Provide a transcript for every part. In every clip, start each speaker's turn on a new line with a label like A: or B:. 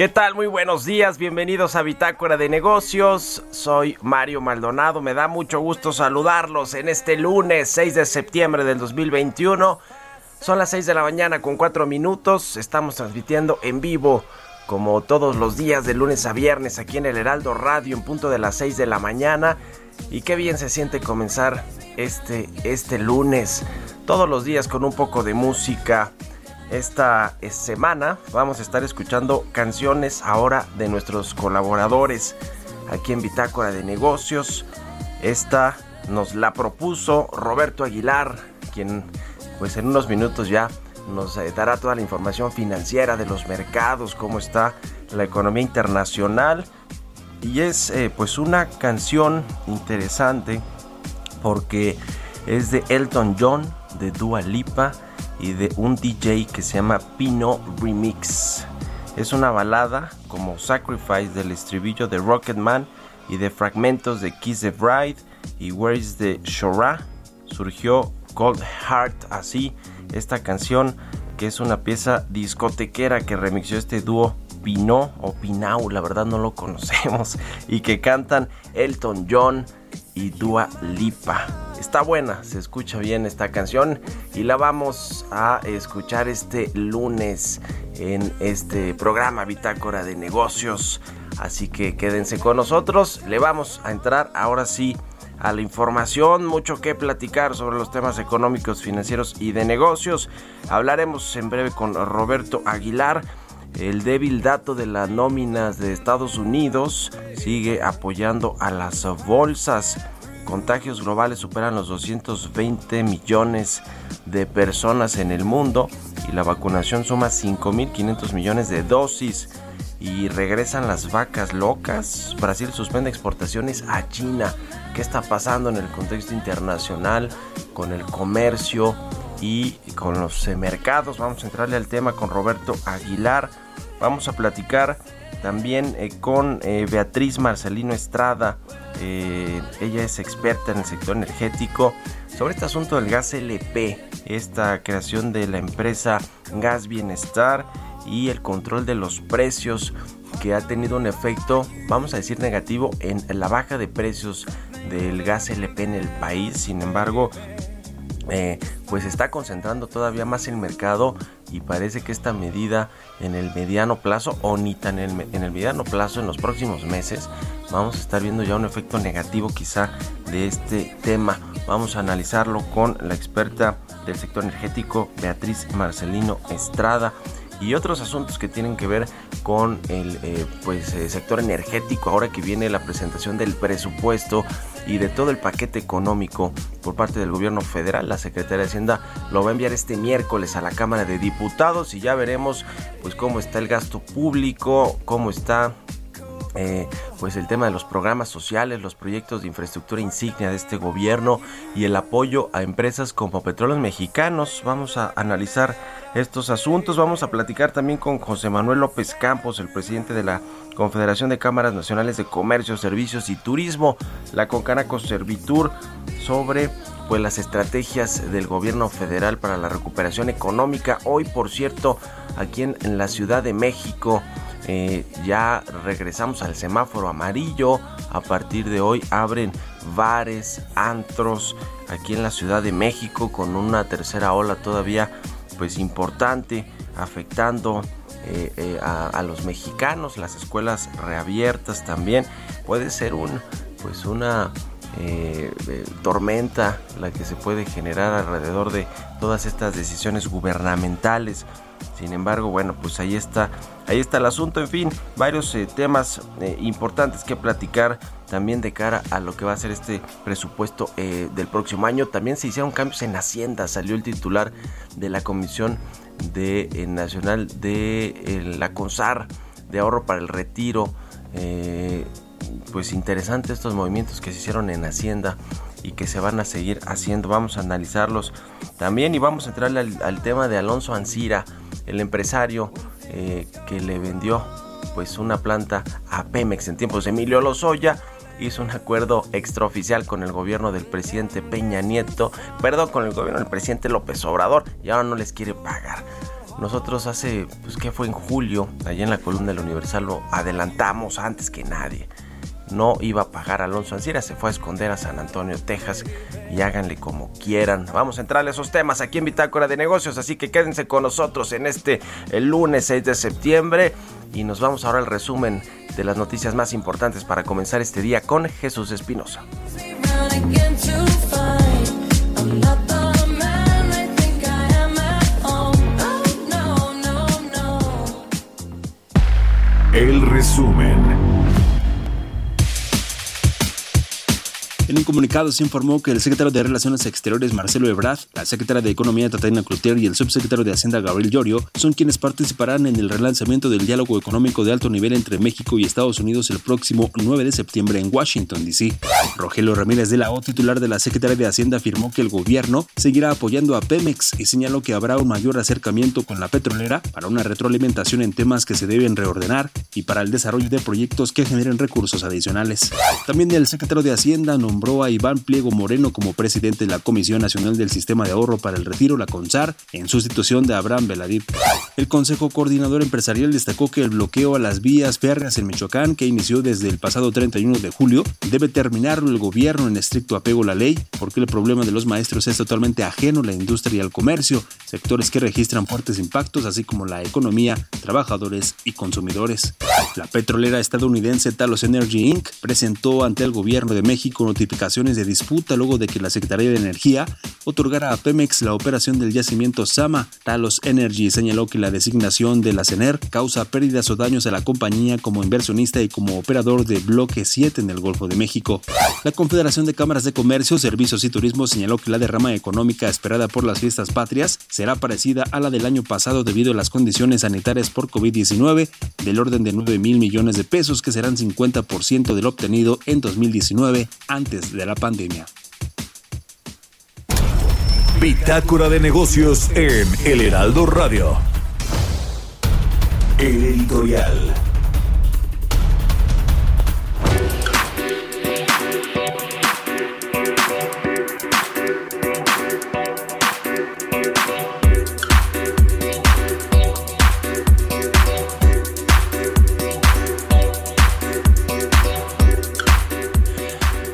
A: ¿Qué tal? Muy buenos días, bienvenidos a Bitácora de Negocios. Soy Mario Maldonado, me da mucho gusto saludarlos en este lunes 6 de septiembre del 2021. Son las 6 de la mañana con 4 minutos, estamos transmitiendo en vivo como todos los días de lunes a viernes aquí en el Heraldo Radio en punto de las 6 de la mañana. Y qué bien se siente comenzar este, este lunes, todos los días con un poco de música esta semana vamos a estar escuchando canciones ahora de nuestros colaboradores aquí en Bitácora de Negocios. Esta nos la propuso Roberto Aguilar, quien pues en unos minutos ya nos eh, dará toda la información financiera de los mercados, cómo está la economía internacional. Y es eh, pues una canción interesante porque es de Elton John, de Dua Lipa y de un DJ que se llama Pino Remix. Es una balada como Sacrifice del estribillo de Rocketman y de fragmentos de Kiss the Bride y Where is the Shora. Surgió Cold Heart así, esta canción que es una pieza discotequera que remixó este dúo Pino o Pinau, la verdad no lo conocemos, y que cantan Elton John, y Dua Lipa. Está buena, se escucha bien esta canción y la vamos a escuchar este lunes en este programa Bitácora de Negocios. Así que quédense con nosotros, le vamos a entrar ahora sí a la información, mucho que platicar sobre los temas económicos, financieros y de negocios. Hablaremos en breve con Roberto Aguilar. El débil dato de las nóminas de Estados Unidos sigue apoyando a las bolsas. Contagios globales superan los 220 millones de personas en el mundo y la vacunación suma 5.500 millones de dosis. Y regresan las vacas locas. Brasil suspende exportaciones a China. ¿Qué está pasando en el contexto internacional con el comercio y con los mercados? Vamos a entrarle al tema con Roberto Aguilar. Vamos a platicar también eh, con eh, Beatriz Marcelino Estrada. Eh, ella es experta en el sector energético sobre este asunto del gas LP, esta creación de la empresa Gas Bienestar y el control de los precios que ha tenido un efecto, vamos a decir, negativo en la baja de precios del gas LP en el país. Sin embargo, pues está concentrando todavía más el mercado y parece que esta medida en el mediano plazo o ni tan en el, mediano plazo en los próximos meses vamos a estar viendo ya un efecto negativo quizá de este tema. Vamos a analizarlo con la experta del sector energético Beatriz Marcelino Estrada y otros asuntos que tienen que ver con el eh, pues, eh, sector energético ahora que viene la presentación del presupuesto y de todo el paquete económico por parte del gobierno federal. La Secretaría de Hacienda lo va a enviar este miércoles a la Cámara de Diputados y ya veremos pues cómo está el gasto público, cómo está eh, pues el tema de los programas sociales, los proyectos de infraestructura insignia de este gobierno y el apoyo a empresas como Petróleos Mexicanos. Vamos a analizar estos asuntos. Vamos a platicar también con José Manuel López Campos, el presidente de la Confederación de Cámaras Nacionales de Comercio, Servicios y Turismo, la Concanaco Servitur, sobre pues las estrategias del gobierno federal para la recuperación económica. Hoy, por cierto, aquí en la Ciudad de México eh, ya regresamos al semáforo amarillo. A partir de hoy abren bares, antros aquí en la Ciudad de México con una tercera ola todavía pues importante afectando eh, eh, a, los mexicanos, las escuelas reabiertas también. Puede ser un pues una tormenta la que se puede generar alrededor de todas estas decisiones gubernamentales sin embargo, bueno, pues ahí está, ahí está el asunto. En fin, varios eh, temas eh, importantes que platicar también de cara a lo que va a ser este presupuesto eh, del próximo año. También se hicieron cambios en Hacienda. Salió el titular de la Comisión de, Nacional de la CONSAR de ahorro para el retiro. pues interesante estos movimientos que se hicieron en Hacienda y que se van a seguir haciendo. Vamos a analizarlos también y vamos a entrarle al, tema de Alonso Ancira el empresario eh, que le vendió pues una planta a Pemex en tiempos de Emilio Lozoya hizo un acuerdo extraoficial con el gobierno del presidente Peña Nieto, perdón, con el gobierno del presidente López Obrador y ahora no les quiere pagar. Nosotros hace, pues que fue en julio, allá en la columna del Universal lo adelantamos antes que nadie no iba a pagar Alonso Ancira, se fue a esconder a San Antonio, Texas y háganle como quieran. Vamos a entrarle a esos temas aquí en Bitácora de Negocios, así que quédense con nosotros en este el lunes 6 de septiembre y nos vamos ahora al resumen de las noticias más importantes para comenzar este día con Jesús Espinosa.
B: El resumen.
C: Un comunicado se informó que el secretario de Relaciones Exteriores Marcelo Ebrard, la secretaria de Economía Tatiana Cloutier y el subsecretario de Hacienda Gabriel Llorio son quienes participarán en el relanzamiento del diálogo económico de alto nivel entre México y Estados Unidos el próximo 9 de septiembre en Washington, D.C. Rogelio Ramírez de la O, titular de la Secretaría de Hacienda, afirmó que el gobierno seguirá apoyando a Pemex y señaló que habrá un mayor acercamiento con la petrolera para una retroalimentación en temas que se deben reordenar y para el desarrollo de proyectos que generen recursos adicionales. También el secretario de Hacienda nombró a Iván Pliego Moreno como presidente de la Comisión Nacional del Sistema de Ahorro para el Retiro, la CONSAR, en sustitución de Abraham Veladip. El Consejo Coordinador Empresarial destacó que el bloqueo a las vías férreas en Michoacán, que inició desde el pasado 31 de julio, debe terminarlo el gobierno en estricto apego a la ley, porque el problema de los maestros es totalmente ajeno a la industria y al comercio, sectores que registran fuertes impactos, así como la economía, trabajadores y consumidores. La petrolera estadounidense Talos Energy Inc. presentó ante el gobierno de México notificaciones de disputa luego de que la Secretaría de Energía otorgara a Pemex la operación del yacimiento Sama. Talos Energy señaló que la designación de la CENER causa pérdidas o daños a la compañía como inversionista y como operador de Bloque 7 en el Golfo de México. La Confederación de Cámaras de Comercio, Servicios y Turismo señaló que la derrama económica esperada por las fiestas patrias será parecida a la del año pasado debido a las condiciones sanitarias por COVID-19 del orden de 9 mil millones de pesos que serán 50% del obtenido en 2019 antes de la pandemia.
B: Bitácora de negocios en El Heraldo Radio. El editorial.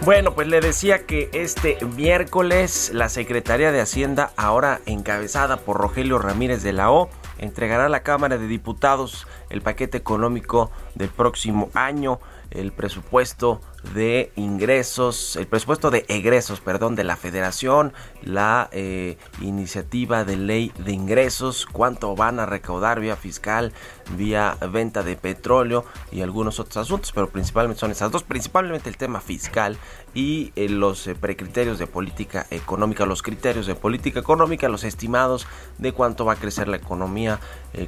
A: Bueno, pues le decía que este miércoles la Secretaría de Hacienda, ahora encabezada por Rogelio Ramírez de la O, entregará a la Cámara de Diputados el paquete económico del próximo año, el presupuesto de ingresos, el presupuesto de egresos, perdón, de la federación, la eh, iniciativa de ley de ingresos, cuánto van a recaudar vía fiscal, vía venta de petróleo y algunos otros asuntos, pero principalmente son esas dos, principalmente el tema fiscal y eh, los eh, precriterios de política económica, los criterios de política económica, los estimados de cuánto va a crecer la economía,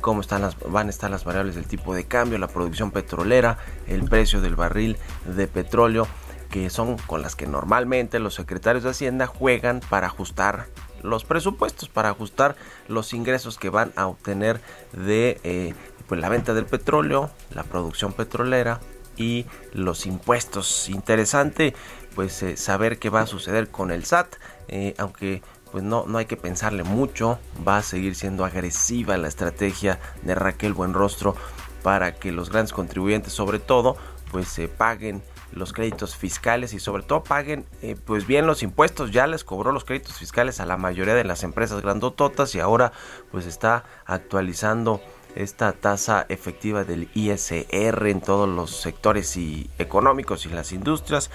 A: cómo están las, van a estar las variables del tipo de cambio, la producción petrolera, el precio del barril de petróleo, que son con las que normalmente los secretarios de Hacienda juegan para ajustar los presupuestos, para ajustar los ingresos que van a obtener de eh, pues la venta del petróleo, la producción petrolera y los impuestos. Interesante pues eh, saber qué va a suceder con el SAT, eh, aunque pues no, no hay que pensarle mucho, va a seguir siendo agresiva la estrategia de Raquel Buenrostro para que los grandes contribuyentes sobre todo pues se paguen los créditos fiscales y sobre todo paguen eh, pues bien los impuestos. Ya les cobró los créditos fiscales a la mayoría de las empresas grandototas y ahora pues está actualizando esta tasa efectiva del ISR en todos los sectores y económicos y las industrias.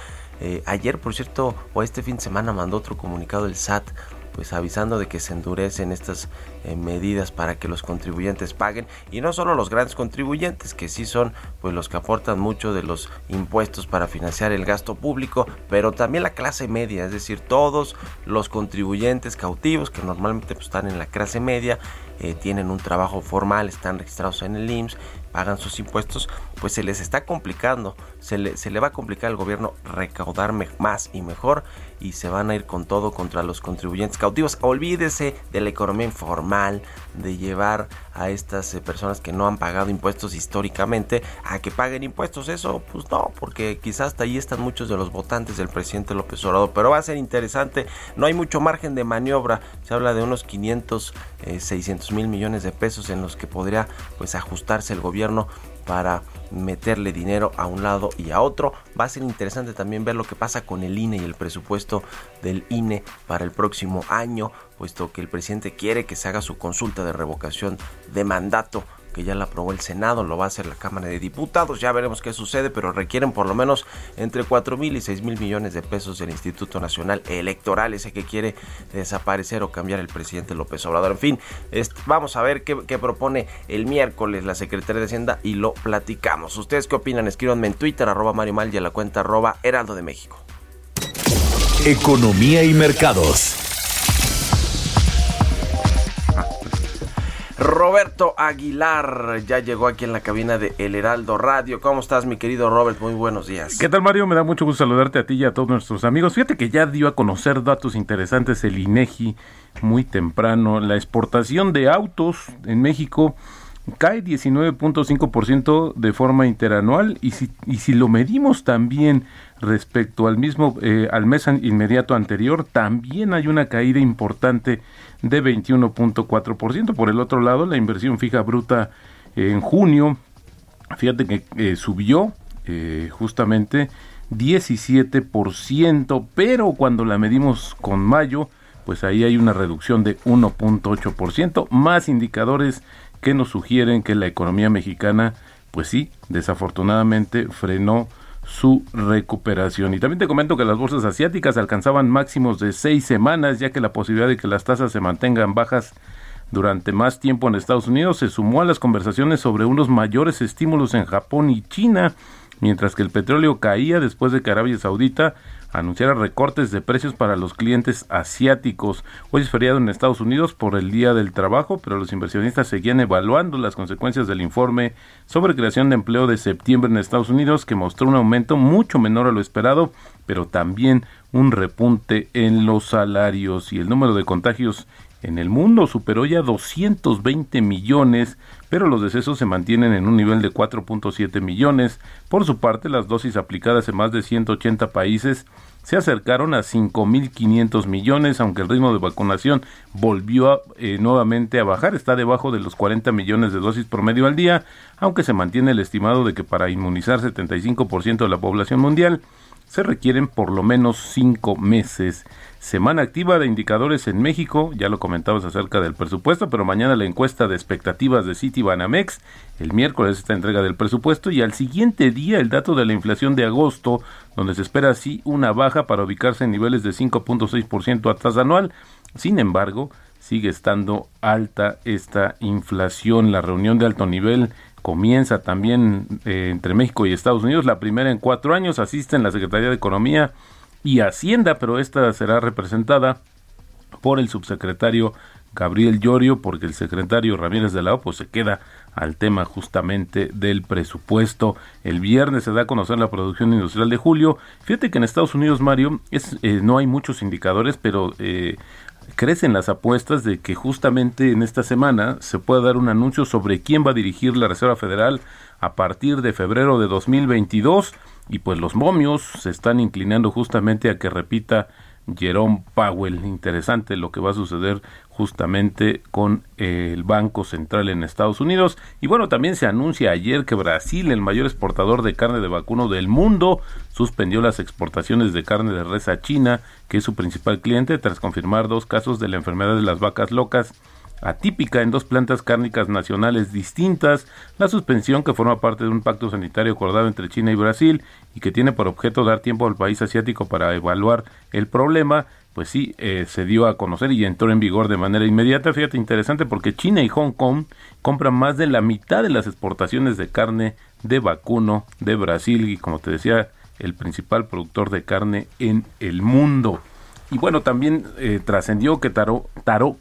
A: Eh, ayer, por cierto, o este fin de semana mandó otro comunicado el SAT pues avisando de que se endurecen estas eh, medidas para que los contribuyentes paguen. Y no solo los grandes contribuyentes que sí son pues los que aportan mucho de los impuestos para financiar el gasto público pero también la clase media es decir todos los contribuyentes cautivos que normalmente pues, están en la clase media eh, tienen un trabajo formal están registrados en el IMSS pagan sus impuestos, pues se les está complicando, se le, se le va a complicar al gobierno recaudar más y mejor y se van a ir con todo contra los contribuyentes cautivos. Olvídese de la economía informal, de llevar a estas eh, personas que no han pagado impuestos históricamente a que paguen impuestos. Eso, pues no, porque quizás hasta ahí están muchos de los votantes del presidente López Obrador, pero va a ser interesante. No hay mucho margen de maniobra. Se habla de unos 500, 600 eh, mil millones de pesos en los que podría pues ajustarse el gobierno para meterle dinero a un lado y a otro. Va a ser interesante también ver lo que pasa con el INE y el presupuesto del INE para el próximo año, puesto que el presidente quiere que se haga su consulta de revocación de mandato que ya la aprobó el Senado, lo va a hacer la Cámara de Diputados, ya veremos qué sucede, pero requieren por lo menos entre 4 mil y 6 mil millones de pesos del Instituto Nacional Electoral, ese que quiere desaparecer o cambiar el presidente López Obrador. En fin, vamos a ver qué, propone el miércoles la Secretaría de Hacienda y lo platicamos. ¿Ustedes qué opinan? Escríbanme en Twitter, arroba Mario Mal y a la cuenta arroba Heraldo de México.
B: Economía y mercados.
A: Roberto Aguilar ya llegó aquí en la cabina de El Heraldo Radio. ¿Cómo estás, mi querido Robert? Muy buenos días.
D: ¿Qué tal, Mario? Me da mucho gusto saludarte a ti y a todos nuestros amigos. Fíjate que ya dio a conocer datos interesantes el INEGI muy temprano. La exportación de autos en México cae 19.5% de forma interanual y si, y si lo medimos también respecto al mismo eh, al mes inmediato anterior también hay una caída importante de 21.4%. Por el otro lado, la inversión fija bruta en junio, fíjate que eh, subió eh, justamente 17%, pero cuando la medimos con mayo, pues ahí hay una reducción de 1.8%, más indicadores que nos sugieren que la economía mexicana, pues sí, desafortunadamente frenó su recuperación. Y también te comento que las bolsas asiáticas alcanzaban máximos de seis semanas, ya que la posibilidad de que las tasas se mantengan bajas durante más tiempo en Estados Unidos se sumó a las conversaciones sobre unos mayores estímulos en Japón y China, mientras que el petróleo caía después de que Arabia Saudita anunciara recortes de precios para los clientes asiáticos. Hoy es feriado en Estados Unidos por el Día del Trabajo, pero los inversionistas seguían evaluando las consecuencias del informe sobre creación de empleo de septiembre en Estados Unidos, que mostró un aumento mucho menor a lo esperado, pero también un repunte en los salarios y el número de contagios en el mundo superó ya 220 millones, pero los decesos se mantienen en un nivel de 4.7 millones. Por su parte, las dosis aplicadas en más de 180 países se acercaron a 5.500 millones, aunque el ritmo de vacunación volvió eh, nuevamente a bajar, está debajo de los 40 millones de dosis promedio al día, aunque se mantiene el estimado de que para inmunizar 75% de la población mundial se requieren por lo menos cinco meses. Semana activa de indicadores en México, ya lo comentabas acerca del presupuesto, pero mañana la encuesta de expectativas de City Banamex, el miércoles esta entrega del presupuesto y al siguiente día el dato de la inflación de agosto, donde se espera así una baja para ubicarse en niveles de 5.6% a tasa anual. Sin embargo, sigue estando alta esta inflación. La reunión de alto nivel comienza también eh, entre México y Estados Unidos, la primera en cuatro años, asisten la Secretaría de Economía y Hacienda, pero esta será representada por el subsecretario Gabriel Llorio, porque el secretario Ramírez de la O pues, se queda al tema justamente del presupuesto. El viernes se da a conocer la producción industrial de julio. Fíjate que en Estados Unidos, Mario, es, eh, no hay muchos indicadores, pero eh, crecen las apuestas de que justamente en esta semana se pueda dar un anuncio sobre quién va a dirigir la Reserva Federal a partir de febrero de 2022 y pues los momios se están inclinando justamente a que repita Jerome Powell. Interesante lo que va a suceder justamente con eh, el Banco Central en Estados Unidos. Y bueno, también se anuncia ayer que Brasil, el mayor exportador de carne de vacuno del mundo, suspendió las exportaciones de carne de res a China, que es su principal cliente, tras confirmar dos casos de la enfermedad de las vacas locas atípica en dos plantas cárnicas nacionales distintas, la suspensión que forma parte de un pacto sanitario acordado entre China y Brasil y que tiene por objeto dar tiempo al país asiático para evaluar el problema, pues sí, eh, se dio a conocer y entró en vigor de manera inmediata. Fíjate, interesante porque China y Hong Kong compran más de la mitad de las exportaciones de carne de vacuno de Brasil y como te decía, el principal productor de carne en el mundo. Y bueno, también eh, trascendió que Taro, Taro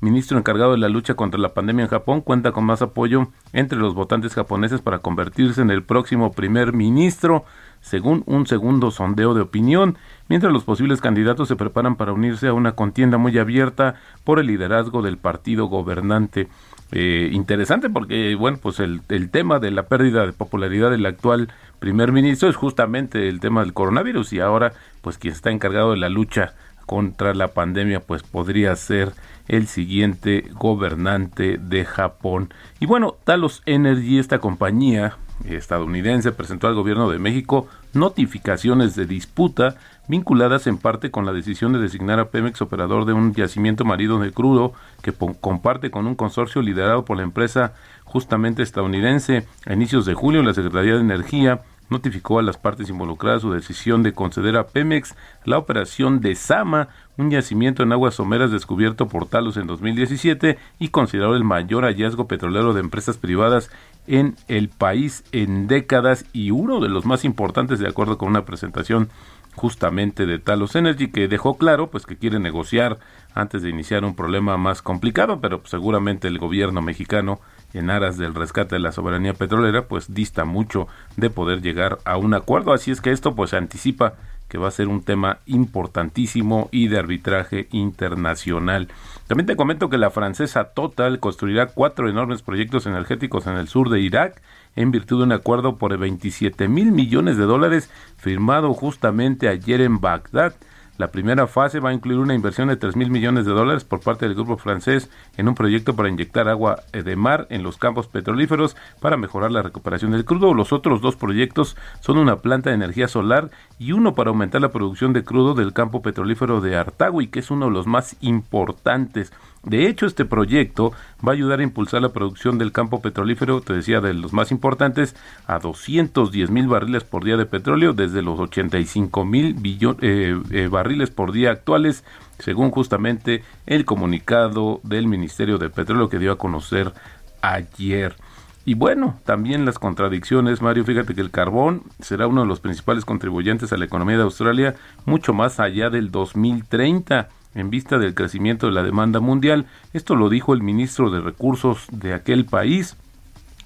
D: ministro encargado de la lucha contra la pandemia en Japón, cuenta con más apoyo entre los votantes japoneses para convertirse en el próximo primer ministro, según un segundo sondeo de opinión, mientras los posibles candidatos se preparan para unirse a una contienda muy abierta por el liderazgo del partido gobernante. Eh, interesante porque, bueno, pues el, el tema de la pérdida de popularidad del actual primer ministro es justamente el tema del coronavirus y ahora, pues quien está encargado de la lucha contra la pandemia, pues podría ser el siguiente gobernante de Japón. Y bueno, Talos Energy, esta compañía estadounidense, presentó al gobierno de México notificaciones de disputa vinculadas en parte con la decisión de designar a Pemex operador de un yacimiento marido de crudo que comparte con un consorcio liderado por la empresa justamente estadounidense. A inicios de julio, la Secretaría de Energía notificó a las partes involucradas su decisión de conceder a Pemex la operación de Sama, un yacimiento en aguas someras descubierto por Talos en 2017 y considerado el mayor hallazgo petrolero de empresas privadas en el país en décadas y uno de los más importantes de acuerdo con una presentación justamente de Talos Energy que dejó claro pues que quiere negociar antes de iniciar un problema más complicado, pero seguramente el gobierno mexicano en aras del rescate de la soberanía petrolera, pues dista mucho de poder llegar a un acuerdo. Así es que esto pues anticipa que va a ser un tema importantísimo y de arbitraje internacional. También te comento que la francesa Total construirá cuatro enormes proyectos energéticos en el sur de Irak en virtud de un acuerdo por 27 mil millones de dólares firmado justamente ayer en Bagdad. La primera fase va a incluir una inversión de 3 mil millones de dólares por parte del grupo francés en un proyecto para inyectar agua de mar en los campos petrolíferos para mejorar la recuperación del crudo. Los otros dos proyectos son una planta de energía solar y uno para aumentar la producción de crudo del campo petrolífero de Artagui, que es uno de los más importantes. De hecho, este proyecto va a ayudar a impulsar la producción del campo petrolífero, te decía, de los más importantes, a 210 mil barriles por día de petróleo, desde los 85 mil eh, eh, barriles por día actuales, según justamente el comunicado del Ministerio de Petróleo que dio a conocer ayer. Y bueno, también las contradicciones, Mario, fíjate que el carbón será uno de los principales contribuyentes a la economía de Australia mucho más allá del 2030 en vista del crecimiento de la demanda mundial. Esto lo dijo el ministro de Recursos de aquel país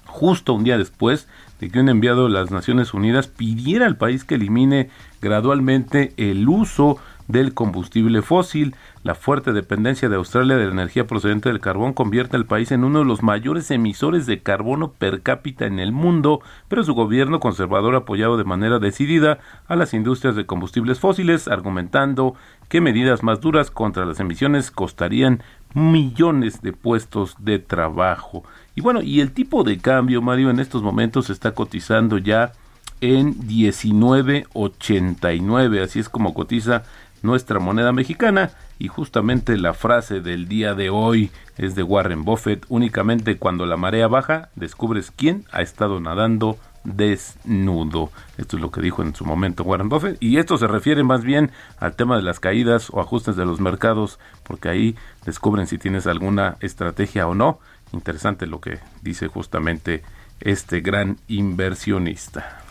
D: justo un día después de que un enviado de las Naciones Unidas pidiera al país que elimine gradualmente el uso del combustible fósil. La fuerte dependencia de Australia de la energía procedente del carbón convierte al país en uno de los mayores emisores de carbono per cápita en el mundo, pero su gobierno conservador ha apoyado de manera decidida a las industrias de combustibles fósiles, argumentando que medidas más duras contra las emisiones costarían millones de puestos de trabajo. Y bueno, y el tipo de cambio, Mario, en estos momentos está cotizando ya en 19.89, así es como cotiza nuestra moneda mexicana y justamente la frase del día de hoy es de Warren Buffett, únicamente cuando la marea baja descubres quién ha estado nadando desnudo. Esto es lo que dijo en su momento Warren Buffett y esto se refiere más bien al tema de las caídas o ajustes de los mercados porque ahí descubren si tienes alguna estrategia o no. Interesante lo que dice justamente este gran inversionista.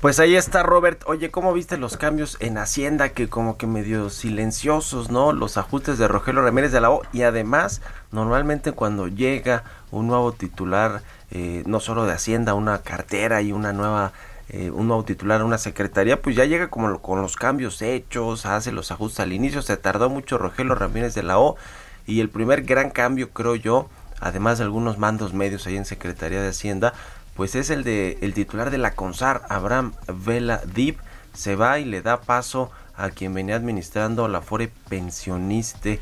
A: Pues ahí está Robert. Oye, ¿cómo viste los cambios en Hacienda que como que medio silenciosos, ¿no? Los ajustes de Rogelio Ramírez de la O y además normalmente cuando llega un nuevo titular, eh, no solo de Hacienda, una cartera y una nueva eh, un nuevo titular, una secretaría, pues ya llega como con los cambios hechos, hace los ajustes al inicio, se tardó mucho Rogelio Ramírez de la O y el primer gran cambio creo yo, además de algunos mandos medios ahí en Secretaría de Hacienda, pues es el de el titular de la CONSAR, Abraham Vela Dip, se va y le da paso a quien venía administrando la Fore Pensioniste.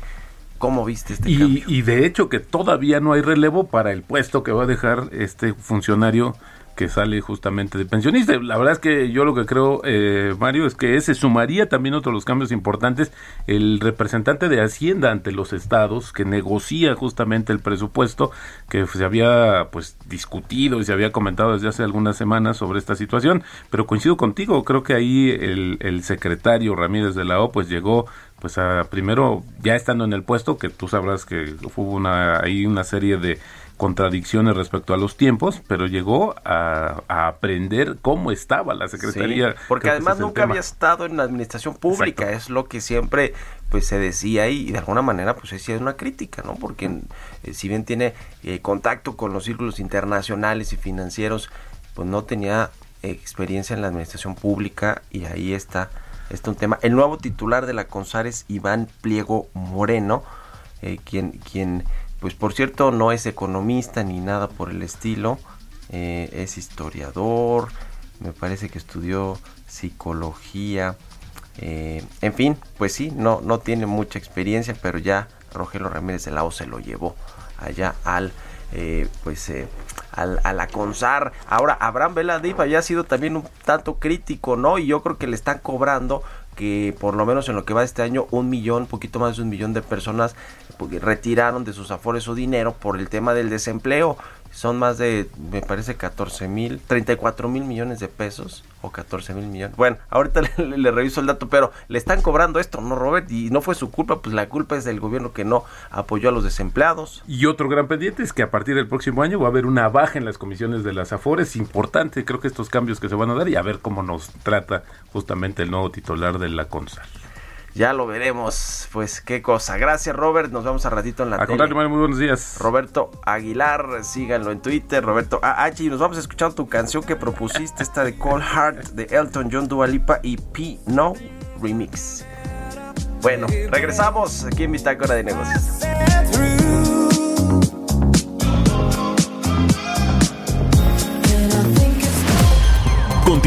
A: ¿Cómo viste este
D: y,
A: cambio?
D: Y de hecho que todavía no hay relevo para el puesto que va a dejar este funcionario que sale justamente de pensionista. La verdad es que yo lo que creo, eh, Mario, es que ese sumaría también otros los cambios importantes. El representante de Hacienda ante los estados que negocia justamente el presupuesto que se había pues discutido y se había comentado desde hace algunas semanas sobre esta situación. Pero coincido contigo, creo que ahí el, el secretario Ramírez de la O pues llegó pues a, primero ya estando en el puesto que tú sabrás que hubo una ahí una serie de contradicciones respecto a los tiempos, pero llegó a, aprender cómo estaba la Secretaría.
A: porque además nunca había estado en la administración pública, es lo que siempre pues se decía y, de alguna manera pues es una crítica, ¿no? Porque eh, si bien tiene eh, contacto con los círculos internacionales y financieros, pues no tenía experiencia en la administración pública y ahí está, está un tema. El nuevo titular de la CONSAR es Iván Pliego Moreno, eh, quien, quien pues por cierto no es economista ni nada por el estilo, eh, es historiador, me parece que estudió psicología, eh, en fin, pues sí, no, no tiene mucha experiencia, pero ya Rogelio Ramírez de Lao se lo llevó allá al, eh, pues, al, a la CONSAR. Ahora, Abraham Veladip había sido también un tanto crítico, ¿no? Y yo creo que le están cobrando que por lo menos en lo que va este año un millón, poquito más de un millón de personas retiraron de sus afores su dinero por el tema del desempleo son más de, me parece, 14 mil, 34 mil millones de pesos o 14 mil millones. Bueno, ahorita le, reviso el dato, pero le están cobrando esto, ¿no, Robert? Y no fue su culpa, pues la culpa es del gobierno que no apoyó a los desempleados.
D: Y otro gran pendiente es que a partir del próximo año va a haber una baja en las comisiones de las Afores, importante, creo que estos cambios que se van a dar y a ver cómo nos trata justamente el nuevo titular de la CONSAL.
A: Ya lo veremos, pues qué cosa. Gracias Robert, nos vemos a ratito en la
D: a tele. muy buenos días.
A: Roberto Aguilar, síganlo en Twitter, Roberto AH, y nos vamos a escuchar tu canción que propusiste, esta de Cold Heart de Elton John Dualipa y P No Remix. Bueno, regresamos aquí en Bitácora de Negocios.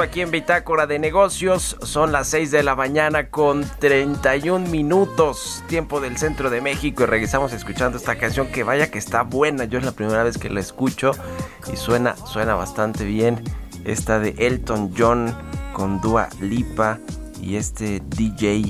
A: Aquí en Bitácora de Negocios. Son las 6 de la mañana con 31 minutos, tiempo del centro de México. Y regresamos escuchando esta canción que vaya que está buena. Yo es la primera vez que la escucho y suena, suena bastante bien. Esta de Elton John con Dua Lipa y este DJ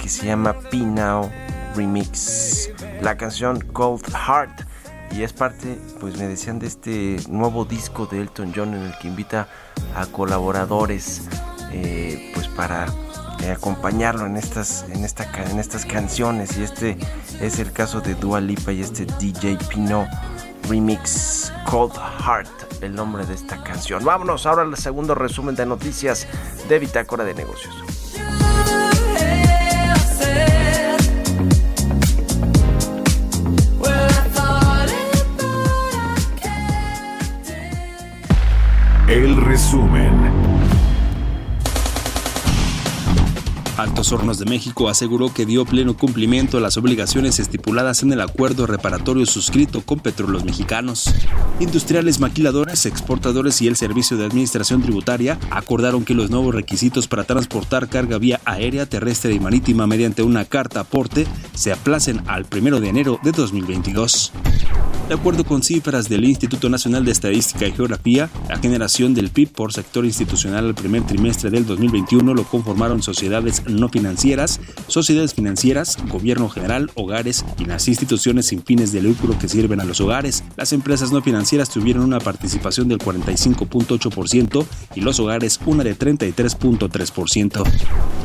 A: que se llama Pinao Remix. La canción Cold Heart y es parte, pues me decían, de este nuevo disco de Elton John en el que invita a colaboradores, eh, pues para eh, acompañarlo en estas, en, esta, en estas canciones. Y este es el caso de Dua Lipa y este DJ Pino Remix Cold Heart, el nombre de esta canción. Vámonos ahora al segundo resumen de noticias de Bitácora de Negocios.
B: El resumen.
C: Altos Hornos de México aseguró que dio pleno cumplimiento a las obligaciones estipuladas en el acuerdo reparatorio suscrito con Petróleos Mexicanos. Industriales maquiladores, exportadores y el Servicio de Administración Tributaria acordaron que los nuevos requisitos para transportar carga vía aérea, terrestre y marítima mediante una carta aporte se aplacen al 1 de enero de 2022. De acuerdo con cifras del Instituto Nacional de Estadística y Geografía, la generación del PIB por sector institucional al primer trimestre del 2021 lo conformaron sociedades no financieras, sociedades financieras, gobierno general, hogares y las instituciones sin fines de lucro que sirven a los hogares. Las empresas no financieras tuvieron una participación del 45.8% y los hogares una de 33.3%.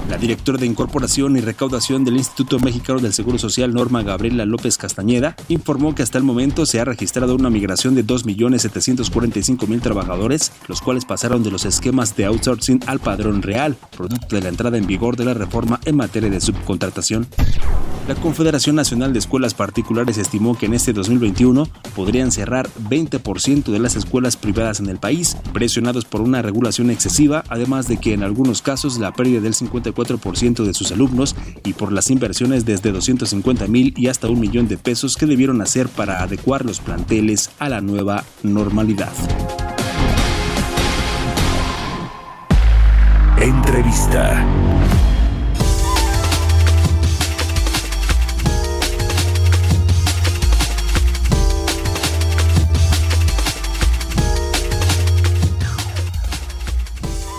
C: La directora de Incorporación y Recaudación del Instituto Mexicano del Seguro Social, Norma Gabriela López Castañeda, informó que hasta el momento se ha registrado una migración de 2.745.000 trabajadores, los cuales pasaron de los esquemas de outsourcing al padrón real, producto de la entrada en vigor de la reforma en materia de subcontratación. La Confederación Nacional de Escuelas Particulares estimó que en este 2021 podrían cerrar 20% de las escuelas privadas en el país, presionados por una regulación excesiva, además de que en algunos casos la pérdida del 54% de sus alumnos y por las inversiones desde 250 mil y hasta un millón de pesos que debieron hacer para adecuar los planteles a la nueva normalidad.
B: Entrevista.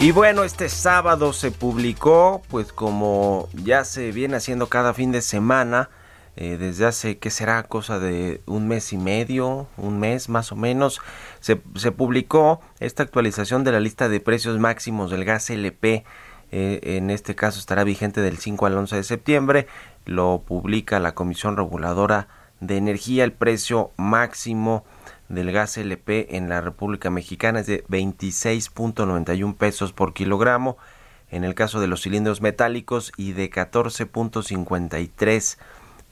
A: Y bueno, este sábado se publicó, pues como ya se viene haciendo cada fin de semana, eh, desde hace, ¿qué será? Cosa de un mes y medio, un mes más o menos, se, publicó esta actualización de la lista de precios máximos del gas LP. Eh, en este caso estará vigente del 5 al 11 de septiembre. Lo publica la Comisión Reguladora de Energía. El precio máximo del gas LP en la República Mexicana es de 26.91 pesos por kilogramo. En el caso de los cilindros metálicos y de 14.53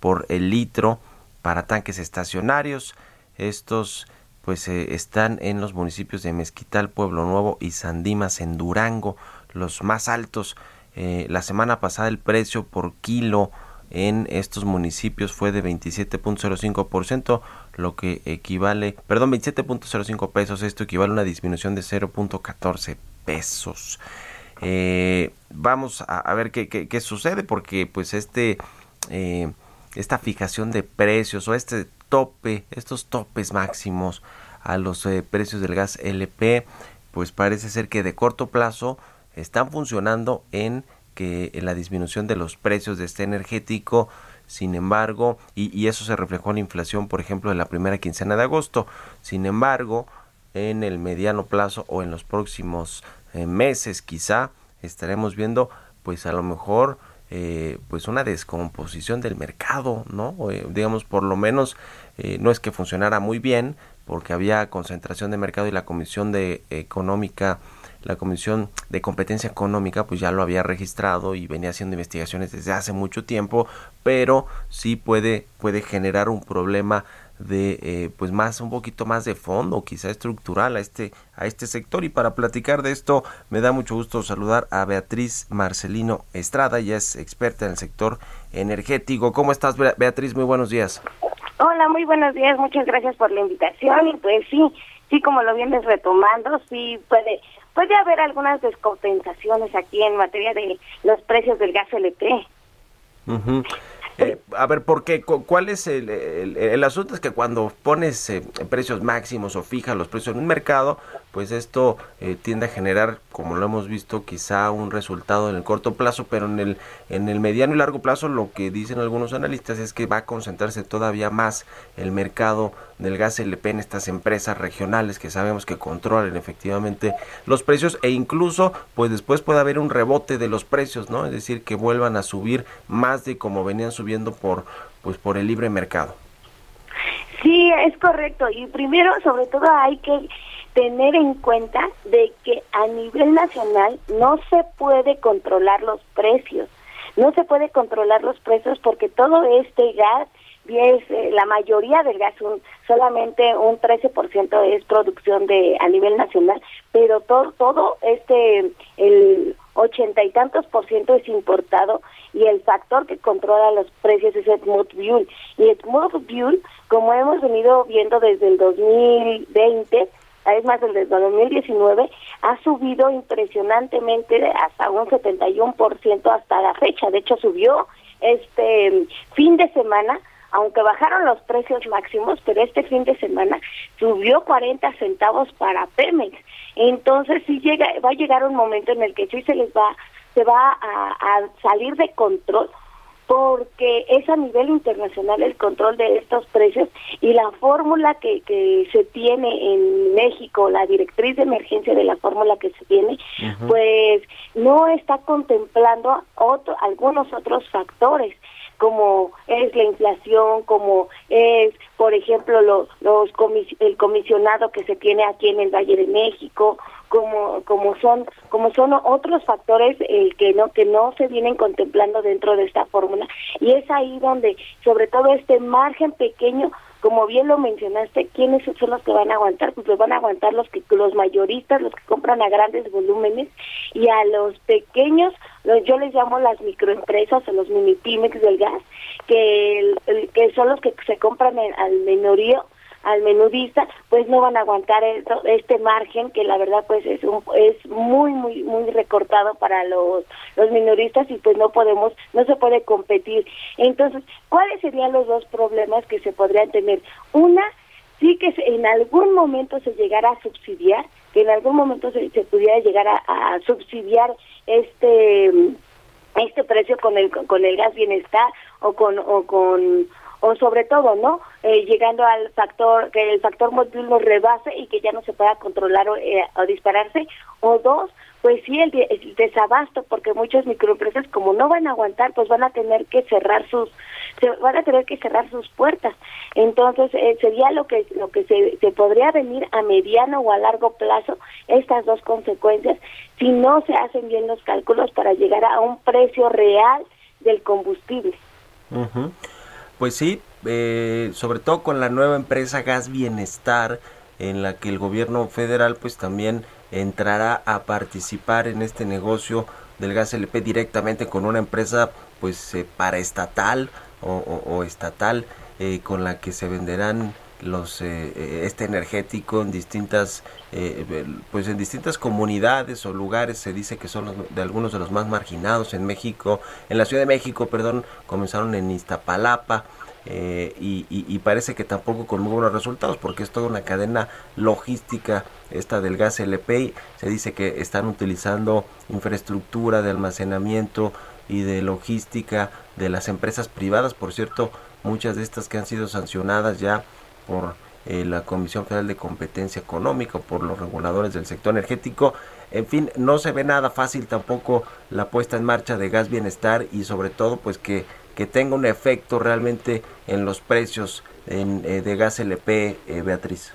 A: por el litro para tanques estacionarios. Estos pues eh, están en los municipios de Mezquital, Pueblo Nuevo y Sandimas en Durango, los más altos. Eh, la semana pasada el precio por kilo en estos municipios fue de 27.05%, lo que equivale, perdón, 27.05 pesos, esto equivale a una disminución de 0.14 pesos. Eh, vamos a, ver qué, qué, sucede porque pues este eh, esta fijación de precios o este tope, estos topes máximos a los eh, precios del gas LP, pues parece ser que de corto plazo están funcionando en que en la disminución de los precios de este energético, sin embargo, y, eso se reflejó en la inflación, por ejemplo, de la primera quincena de agosto, sin embargo, en el mediano plazo o en los próximos eh, meses quizá estaremos viendo pues a lo mejor eh, pues una descomposición del mercado, ¿no? Eh, digamos, por lo menos eh, no es que funcionara muy bien, porque había concentración de mercado y la Comisión de Económica, la Comisión de Competencia Económica, pues ya lo había registrado y venía haciendo investigaciones desde hace mucho tiempo, pero sí puede, puede generar un problema de eh, pues más un poquito más de fondo quizá estructural a este a este sector. Y para platicar de esto me da mucho gusto saludar a Beatriz Marcelino Estrada. Ella es experta en el sector energético. Cómo estás Beatriz muy buenos días.
E: Hola muy buenos días. Muchas gracias por la invitación. Y pues sí sí como lo vienes retomando sí puede puede haber algunas descompensaciones aquí en materia de los precios del gas LP.
A: Eh, a ver, ¿por qué? ¿Cuál es el, el, asunto? Es que cuando pones eh, precios máximos o fijas los precios en un mercado, pues esto eh, tiende a generar, como lo hemos visto, quizá un resultado en el corto plazo, pero en el, en el mediano y largo plazo lo que dicen algunos analistas es que va a concentrarse todavía más el mercado del gas LP en estas empresas regionales que sabemos que controlan efectivamente los precios e incluso pues después puede haber un rebote de los precios, ¿no? Es decir, que vuelvan a subir más de como venían subiendo por pues por el libre mercado.
E: Sí, es correcto. Y primero, sobre todo, hay que tener en cuenta de que a nivel nacional no se puede controlar los precios. No se puede controlar los precios porque todo este gas es eh, la mayoría del gas, un, solamente un 13% es producción de a nivel nacional, pero todo este el ochenta y tantos por ciento es importado y el factor que controla los precios es el Fuel. Y el Fuel, como hemos venido viendo desde el 2020, es más, desde 2019 ha subido impresionantemente hasta un 71% hasta la fecha. De hecho, subió este fin de semana, aunque bajaron los precios máximos, pero este fin de semana subió 40 centavos para Pemex. Entonces, sí llega, va a llegar un momento en el que sí se les va, se va a salir de control porque es a nivel internacional el control de estos precios y la fórmula que, que se tiene en México, la directriz de emergencia de la fórmula que se tiene, pues no está contemplando otro, algunos otros factores como es la inflación, como es, por ejemplo, los el comisionado que se tiene aquí en el Valle de México, como como son como son otros factores el que no que no se vienen contemplando dentro de esta fórmula. Y es ahí donde sobre todo este margen pequeño como bien lo mencionaste, ¿quiénes son los que van a aguantar? Pues los van a aguantar los que los mayoristas, los que compran a grandes volúmenes y a los pequeños, yo les llamo las microempresas o los mini pymes del gas, que que son los que se compran al menorío al menudista, pues no van a aguantar este margen que la verdad pues es un, es muy muy muy recortado para los los minoristas y pues no podemos no se puede competir. Entonces, ¿cuáles serían los dos problemas que se podrían tener? Una sí que en algún momento se llegara a subsidiar, que en algún momento se, pudiera llegar a, a subsidiar este este precio con el con el gas bienestar o con o con o sobre todo, ¿no? Eh, llegando al factor, que el factor móvil nos rebase y que ya no se pueda controlar o, eh, dispararse, o dos, pues sí, el, desabasto, porque muchas microempresas como no van a aguantar, pues van a tener que cerrar sus, se, van a tener que cerrar sus puertas. Entonces, eh, sería lo que, lo que se, se podría venir a mediano o a largo plazo, estas dos consecuencias, si no se hacen bien los cálculos para llegar a un precio real del combustible.
A: Pues sí, eh, sobre todo con la nueva empresa Gas Bienestar, en la que el gobierno federal pues también entrará a participar en este negocio del gas LP directamente con una empresa pues eh, paraestatal o, o, estatal eh, con la que se venderán los este energético en distintas pues en distintas comunidades o lugares se dice que son de algunos de los más marginados en México en la Ciudad de México perdón comenzaron en Iztapalapa eh, y, parece que tampoco con muy buenos resultados porque es toda una cadena logística esta del gas LP se dice que están utilizando infraestructura de almacenamiento y de logística de las empresas privadas. Por cierto muchas de estas que han sido sancionadas ya por eh, la Comisión Federal de Competencia Económica por los reguladores del sector energético en fin no se ve nada fácil tampoco la puesta en marcha de gas bienestar y sobre todo pues que que tenga un efecto realmente en los precios en, eh, de gas LP, eh, Beatriz.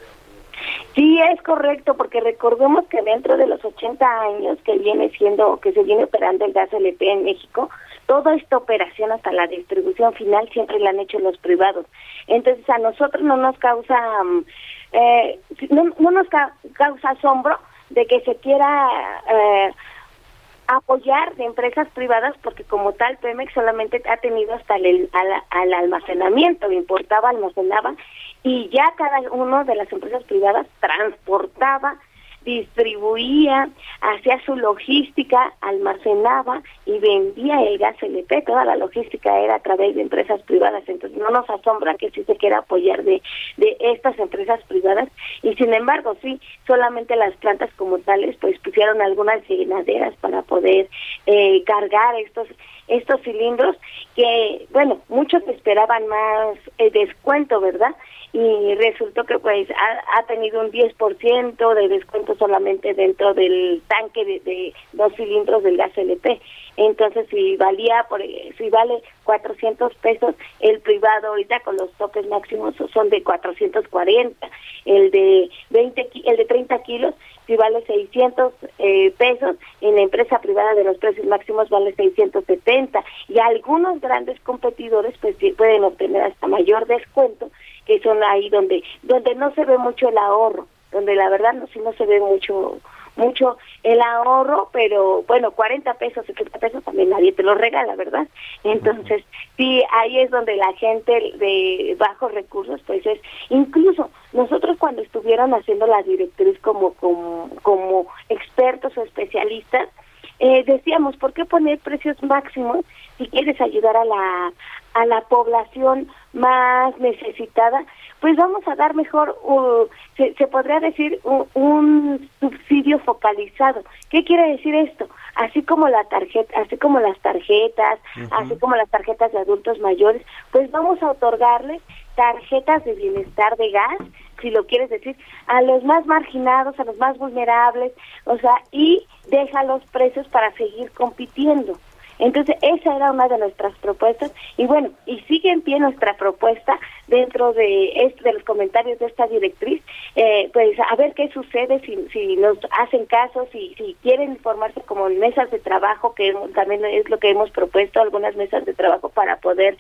E: Sí, es correcto, porque recordemos que dentro de los 80 años que viene siendo, que se viene operando el gas LP en México, toda esta operación hasta la distribución final siempre la han hecho los privados. Entonces a nosotros no nos causa, mm, eh, no, no, nos causa asombro de que se quiera eh, apoyar de empresas privadas porque como tal Pemex solamente ha tenido hasta el al, almacenamiento, importaba, almacenaba y ya cada uno de las empresas privadas transportaba distribuía, hacía su logística, almacenaba y vendía el gas LP. Toda la logística era a través de empresas privadas. Entonces no nos asombra que sí se quiera apoyar de, de estas empresas privadas. Y sin embargo, sí, solamente las plantas como tales pues pusieron algunas llenaderas para poder eh, cargar estos estos cilindros que, bueno, muchos esperaban más eh, descuento, ¿verdad? Y resultó que pues ha, tenido un 10% de descuento solamente dentro del tanque de, dos cilindros del gas LP. Entonces, si valía, por, si vale 400 pesos, el privado ahorita con los topes máximos son de 440. El de 20, el de 30 kilos, si vale 600 eh, pesos, en la empresa privada de los precios máximos vale 670. Y algunos grandes competidores pues pueden obtener hasta mayor descuento que son ahí donde donde no se ve mucho el ahorro, donde la verdad no, sí no se ve mucho mucho el ahorro, pero bueno, 40 pesos, 70 pesos también nadie te lo regala, ¿verdad? Entonces, sí, ahí es donde la gente de bajos recursos, pues es, incluso nosotros cuando estuvieron haciendo la directriz como, como, como expertos o especialistas, eh, decíamos, ¿por qué poner precios máximos si quieres ayudar a la, a la población más necesitada, pues vamos a dar mejor, se, podría decir, un, subsidio focalizado. ¿Qué quiere decir esto? Así como la tarjeta, así como las tarjetas, así como las tarjetas de adultos mayores, pues vamos a otorgarles tarjetas de bienestar de gas, si lo quieres decir, a los más marginados, a los más vulnerables, o sea, y deja los precios para seguir compitiendo. Entonces, esa era una de nuestras propuestas y bueno, y sigue en pie nuestra propuesta dentro de este, de los comentarios de esta directriz, eh, pues a ver qué sucede si, si nos hacen caso, si, si quieren formarse como mesas de trabajo, que también es lo que hemos propuesto, algunas mesas de trabajo para poder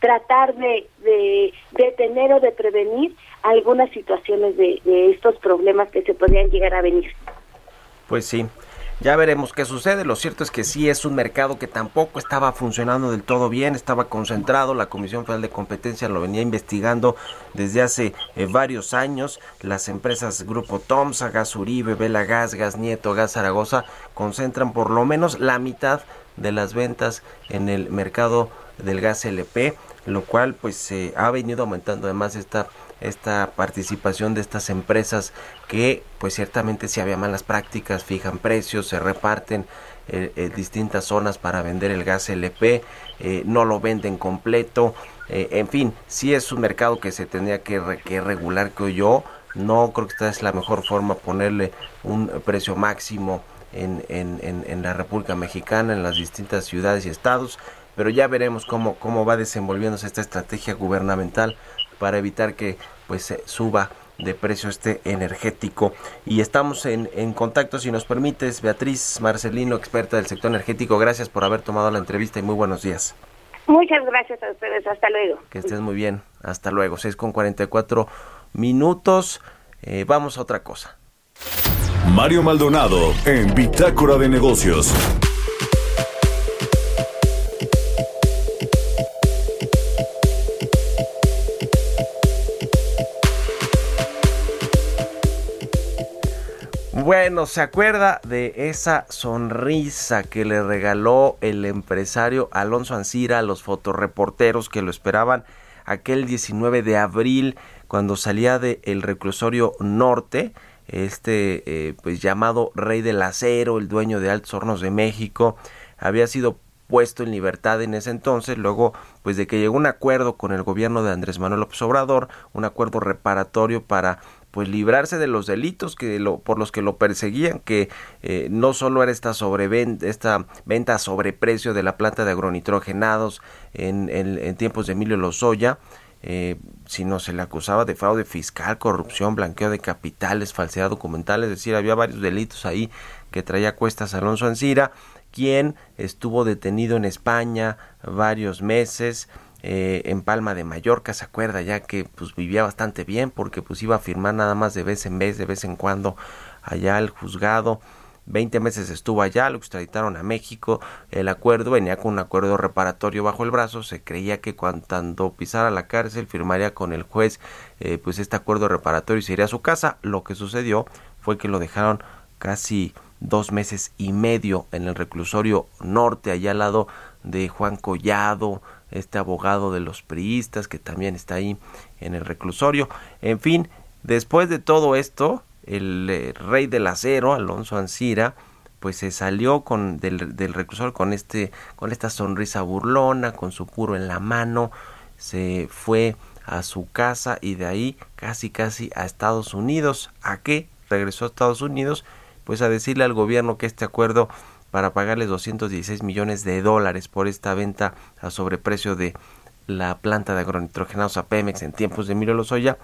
E: tratar de, de detener o de prevenir algunas situaciones de, de estos problemas que se podrían llegar a venir.
A: Pues sí, ya veremos qué sucede. Lo cierto es que sí es un mercado que tampoco estaba funcionando del todo bien, estaba concentrado. La Comisión Federal de Competencia lo venía investigando desde hace eh, varios años. Las empresas Grupo Tomsa, Gas Uribe, Vela Gas, Gas Nieto, Gas Zaragoza concentran por lo menos la mitad de las ventas en el mercado del gas LP, lo cual pues se ha venido aumentando además esta esta participación de estas empresas que pues ciertamente si había malas prácticas, fijan precios, se reparten eh, en distintas zonas para vender el gas LP, eh, no lo venden completo, eh, en fin, si es un mercado que se tendría que, regular, que yo. No creo que esta es la mejor forma ponerle un precio máximo en, en, en, la República Mexicana, en las distintas ciudades y estados, pero ya veremos cómo, cómo va desenvolviéndose esta estrategia gubernamental para evitar que pues suba de precio este energético. Y estamos en, en contacto, si nos permites, Beatriz Marcelino, experta del sector energético. Gracias por haber tomado la entrevista y muy buenos días.
E: Muchas gracias a ustedes. Hasta luego.
A: Que estés muy bien. Hasta luego. 6 con 44 minutos. Eh, vamos a otra cosa.
B: Mario Maldonado en Bitácora de Negocios.
A: Bueno, ¿se acuerda de esa sonrisa que le regaló el empresario Alonso Ancira a los fotoreporteros que lo esperaban aquel 19 de abril cuando salía del el reclusorio norte? Este eh, pues llamado Rey del Acero, el dueño de Altos Hornos de México, había sido puesto en libertad en ese entonces, luego pues de que llegó un acuerdo con el gobierno de Andrés Manuel López Obrador, un acuerdo reparatorio para pues librarse de los delitos que lo, por los que lo perseguían, que eh, no solo era esta esta venta a sobreprecio de la planta de agronitrogenados en, en, tiempos de Emilio Lozoya, eh, sino se le acusaba de fraude fiscal, corrupción, blanqueo de capitales, falsedad documental, es decir, había varios delitos ahí que traía cuestas Alonso Ancira, quien estuvo detenido en España varios meses, eh, en Palma de Mallorca, se acuerda ya que pues vivía bastante bien porque pues iba a firmar nada más de vez en vez, de vez en cuando allá al juzgado. 20 meses estuvo allá, lo extraditaron a México, el acuerdo venía con un acuerdo reparatorio bajo el brazo, se creía que cuando pisara la cárcel firmaría con el juez eh, pues este acuerdo reparatorio y se iría a su casa, lo que sucedió fue que lo dejaron casi dos meses y medio en el reclusorio norte, allá al lado de Juan Collado, este abogado de los priistas que también está ahí en el reclusorio. En fin, después de todo esto, el eh, rey del acero, Alonso Ancira, pues se salió con del, del reclusorio con este con esta sonrisa burlona, con su puro en la mano, se fue a su casa y de ahí casi casi a Estados Unidos. ¿A qué? Regresó a Estados Unidos pues a decirle al gobierno que este acuerdo para pagarles 216 millones de dólares por esta venta a sobreprecio de la planta de agronitrogenados a Pemex en tiempos de Emilio Lozoya,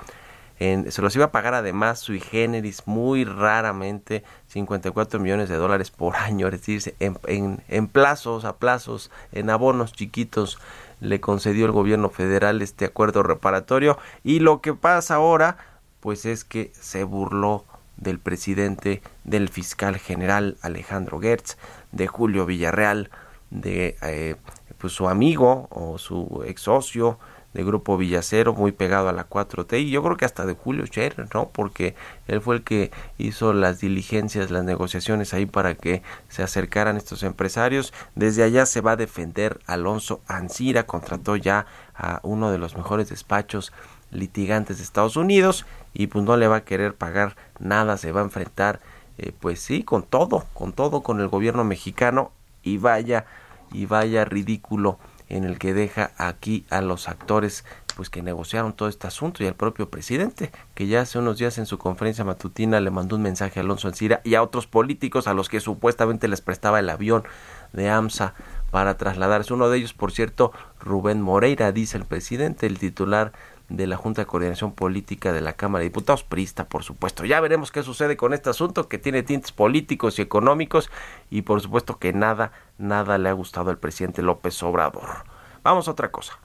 A: se los iba a pagar además sui generis muy raramente 54 millones de dólares por año, es decir, en plazos, a plazos, en abonos chiquitos le concedió el gobierno federal este acuerdo reparatorio. Y lo que pasa ahora pues es que se burló del presidente, del fiscal general Alejandro Gertz, de Julio Villarreal, de eh, pues su amigo o su ex socio de Grupo Villacero, muy pegado a la 4T, y yo creo que hasta de Julio Scherer, ¿no? Porque él fue el que hizo las diligencias, las negociaciones ahí para que se acercaran estos empresarios. Desde allá se va a defender Alonso Ancira, contrató ya a uno de los mejores despachos litigantes de Estados Unidos y pues no le va a querer pagar nada, se va a enfrentar eh, pues sí, con todo, con todo, con el gobierno mexicano y vaya, y vaya ridículo en el que deja aquí a los actores pues que negociaron todo este asunto y al propio presidente que ya hace unos días en su conferencia matutina le mandó un mensaje a Alonso Ancira y a otros políticos a los que supuestamente les prestaba el avión de AMSA para trasladarse. Uno de ellos, por cierto, Rubén Moreira, dice el presidente, el titular de la Junta de Coordinación Política de la Cámara de Diputados, prista, por supuesto. Ya veremos qué sucede con este asunto que tiene tintes políticos y económicos y por supuesto que nada, nada le ha gustado al presidente López Obrador. Vamos a otra cosa.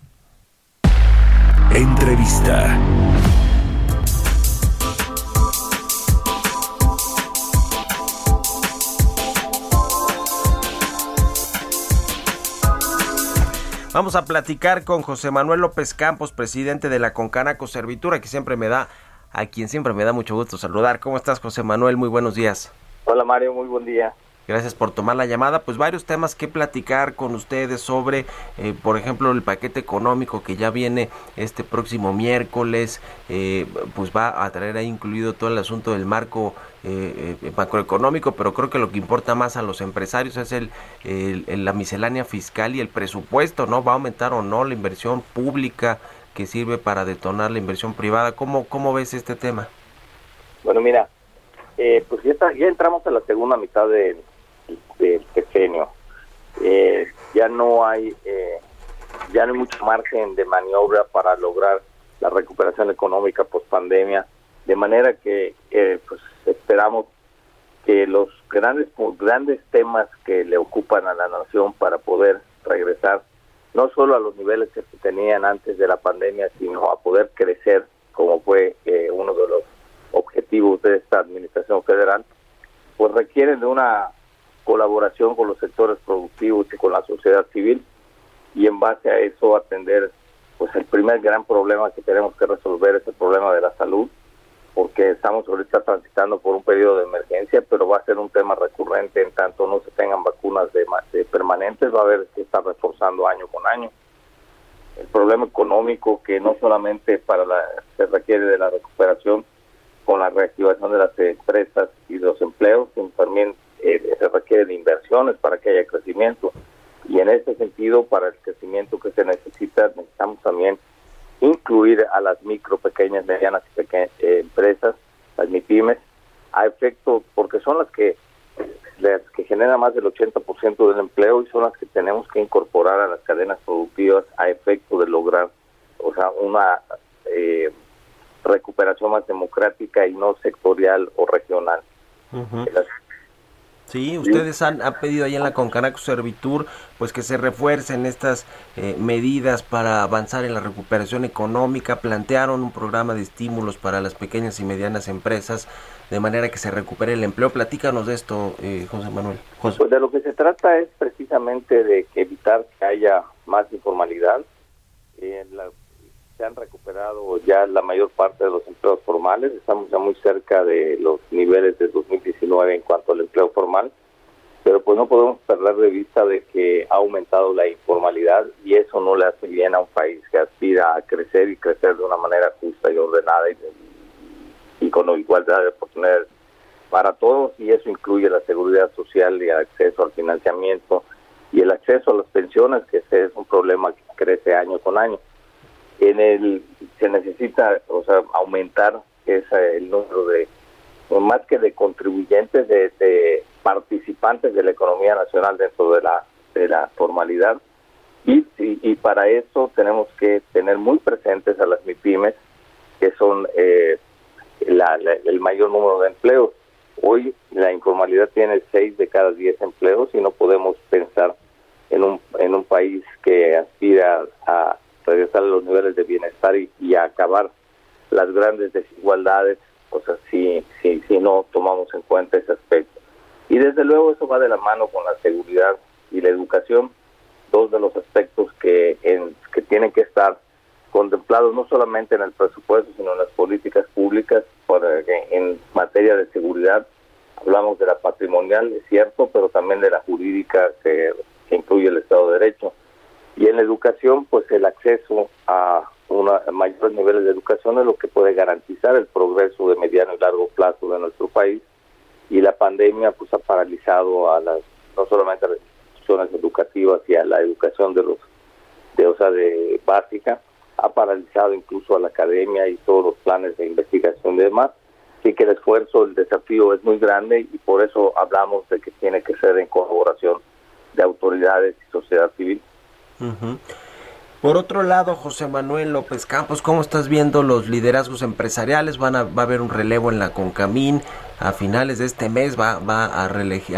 B: Entrevista.
A: Vamos a platicar con José Manuel López Campos, presidente de la Concanaco Servitura, que siempre me da, a quien siempre me da mucho gusto saludar. ¿Cómo estás, José Manuel? Muy buenos días.
F: Hola, Mario, muy buen día.
A: Gracias por tomar la llamada. Pues varios temas que platicar con ustedes sobre, eh, por ejemplo, el paquete económico que ya viene este próximo miércoles, eh, pues va a traer ahí incluido todo el asunto del marco eh, macroeconómico, pero creo que lo que importa más a los empresarios es el, la miscelánea fiscal y el presupuesto, ¿no? Va a aumentar o no la inversión pública que sirve para detonar la inversión privada. ¿Cómo, cómo ves este tema?
F: Bueno, mira, pues ya, está, ya entramos a la segunda mitad de del pequeño. Eh, ya no hay eh, ya no hay mucho margen de maniobra para lograr la recuperación económica post pandemia de manera que pues esperamos que los grandes grandes temas que le ocupan a la nación para poder regresar no solo a los niveles que se tenían antes de la pandemia sino a poder crecer como fue eh, uno de los objetivos de esta administración federal pues requieren de una colaboración con los sectores productivos y con la sociedad civil y en base a eso atender pues el primer gran problema que tenemos que resolver es el problema de la salud porque estamos ahorita transitando por un periodo de emergencia pero va a ser un tema recurrente en tanto no se tengan vacunas de, permanentes va a haber que estar reforzando año con año. El problema económico que no solamente para la se requiere de la recuperación con la reactivación de las empresas y los empleos sino también eh, se requiere de inversiones para que haya crecimiento. Y en este sentido, para el crecimiento que se necesita, necesitamos también incluir a las micro, pequeñas, medianas y pequeñas eh, empresas, las MIPIMES, a efecto, porque son las que las que generan más del 80% del empleo y son las que tenemos que incorporar a las cadenas productivas a efecto de lograr, o sea, una eh, recuperación más democrática y no sectorial o regional.
A: Sí, ustedes han, pedido ahí en la Concanaco Servitur pues que se refuercen estas eh, medidas para avanzar en la recuperación económica, plantearon un programa de estímulos para las pequeñas y medianas empresas de manera que se recupere el empleo. Platícanos de esto, eh, José Manuel.
F: Pues de lo que se trata es precisamente de evitar que haya más informalidad. Eh, se han recuperado ya la mayor parte de los empleos formales, estamos ya muy cerca de los niveles de 2019 en cuanto al empleo formal, pero pues no podemos perder de vista de que ha aumentado la informalidad y eso no le hace bien a un país que aspira a crecer y crecer de una manera justa y ordenada y, y con igualdad de oportunidades para todos y eso incluye la seguridad social y el acceso al financiamiento y el acceso a las pensiones, que ese es un problema que crece año con año en el se necesita o sea aumentar ese, el número de más que de contribuyentes de, participantes de la economía nacional dentro de la de la formalidad. Y, y, para eso tenemos que tener muy presentes a las MIPIMES que son eh, el mayor número de empleos. Hoy la informalidad tiene seis de cada diez empleos y no podemos pensar en un en un país que aspira a regresar a los niveles de bienestar y, acabar las grandes desigualdades, o sea, si, si, si no tomamos en cuenta ese aspecto. Y desde luego eso va de la mano con la seguridad y la educación, dos de los aspectos que, en, que tienen que estar contemplados no solamente en el presupuesto, sino en las políticas públicas por, en materia de seguridad. Hablamos de la patrimonial, es cierto, pero también de la jurídica que, que incluye el Estado de Derecho. Y en la educación, pues el acceso a, una, mayores niveles de educación es lo que puede garantizar el progreso de mediano y largo plazo de nuestro país. Y la pandemia pues ha paralizado a las no solamente a las instituciones educativas y a la educación de los de o sea de básica, ha paralizado incluso a la academia y todos los planes de investigación y demás. Así que el esfuerzo, el desafío es muy grande y por eso hablamos de que tiene que ser en colaboración de autoridades y sociedad civil.
A: Por otro lado, José Manuel López Campos, ¿cómo estás viendo los liderazgos empresariales? Van a, va a haber un relevo en la CONCAMIN. A finales de este mes va, va a,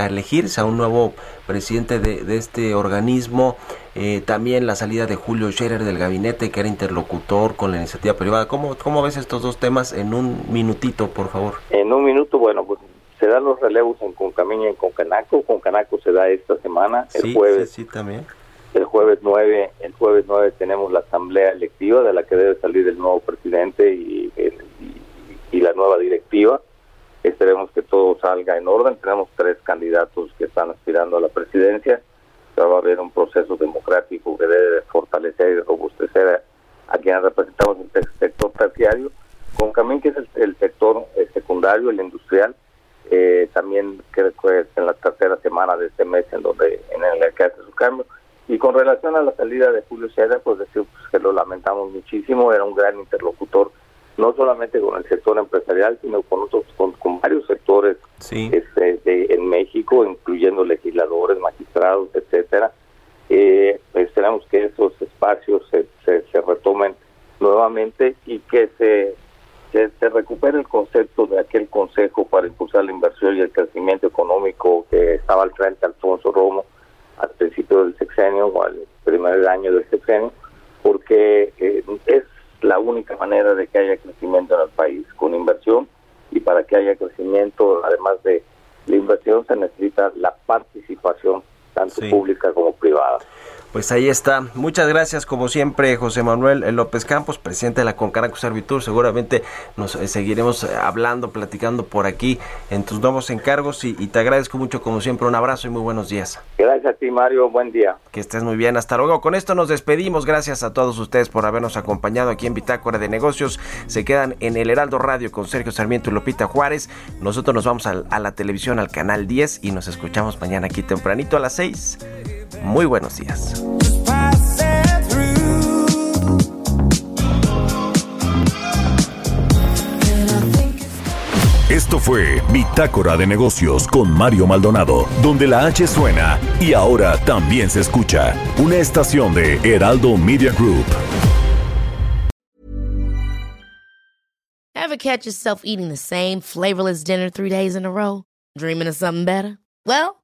A: elegirse a un nuevo presidente de, este organismo. Eh, también la salida de Julio Scherer del gabinete, que era interlocutor con la iniciativa privada. ¿Cómo, ¿Cómo ves estos dos temas en un minutito, por favor?
F: En un minuto, bueno, pues se dan los relevos en CONCAMIN y en CONCANACO. CONCANACO se da esta semana, el jueves.
A: Sí, sí, también
F: el jueves 9, el jueves 9 tenemos la asamblea electiva de la que debe salir el nuevo presidente y, y, la nueva directiva. Esperemos que todo salga en orden. Tenemos tres candidatos que están aspirando a la presidencia. va a haber un proceso democrático que debe fortalecer y robustecer a, quienes representamos el sector terciario, con también que es el, sector eh, secundario, el industrial. Eh, también creo que es en la tercera semana de este mes en donde en el que hace su cambio y con relación a la salida de Julio César, pues decir pues, que lo lamentamos muchísimo, era un gran interlocutor, no solamente con el sector empresarial, sino con otros, con, varios sectores este, en México, incluyendo legisladores, magistrados, etcétera. Eh, esperamos que esos espacios se, se, retomen nuevamente y que se, se, se recupere el concepto de aquel consejo para impulsar la inversión y el crecimiento económico que estaba al frente Alfonso Romo al principio del sexenio o al primer año del sexenio, porque eh, es la única manera de que haya crecimiento en el país, con inversión, y para que haya crecimiento, además de la inversión, se necesita la participación tanto pública como privada.
A: Pues ahí está. Muchas gracias, como siempre, José Manuel López Campos, presidente de la Concanaco Servitur. Seguramente nos eh, seguiremos eh, hablando, platicando por aquí en tus nuevos encargos y, te agradezco mucho, como siempre. Un abrazo y muy buenos días.
F: Gracias a ti, Mario. Buen día.
A: Que estés muy bien. Hasta luego. Con esto nos despedimos. Gracias a todos ustedes por habernos acompañado aquí en Bitácora de Negocios. Se quedan en el Heraldo Radio con Sergio Sarmiento y Lopita Juárez. Nosotros nos vamos a, a la televisión, al canal 10 y nos escuchamos mañana aquí tempranito a las 6. Muy buenos días.
B: Esto fue Bitácora de Negocios con Mario Maldonado, donde la H suena y ahora también se escucha una estación de Heraldo Media Group.
G: Ever catch yourself eating the same flavorless dinner three days in a row? Dreaming of something better? Well,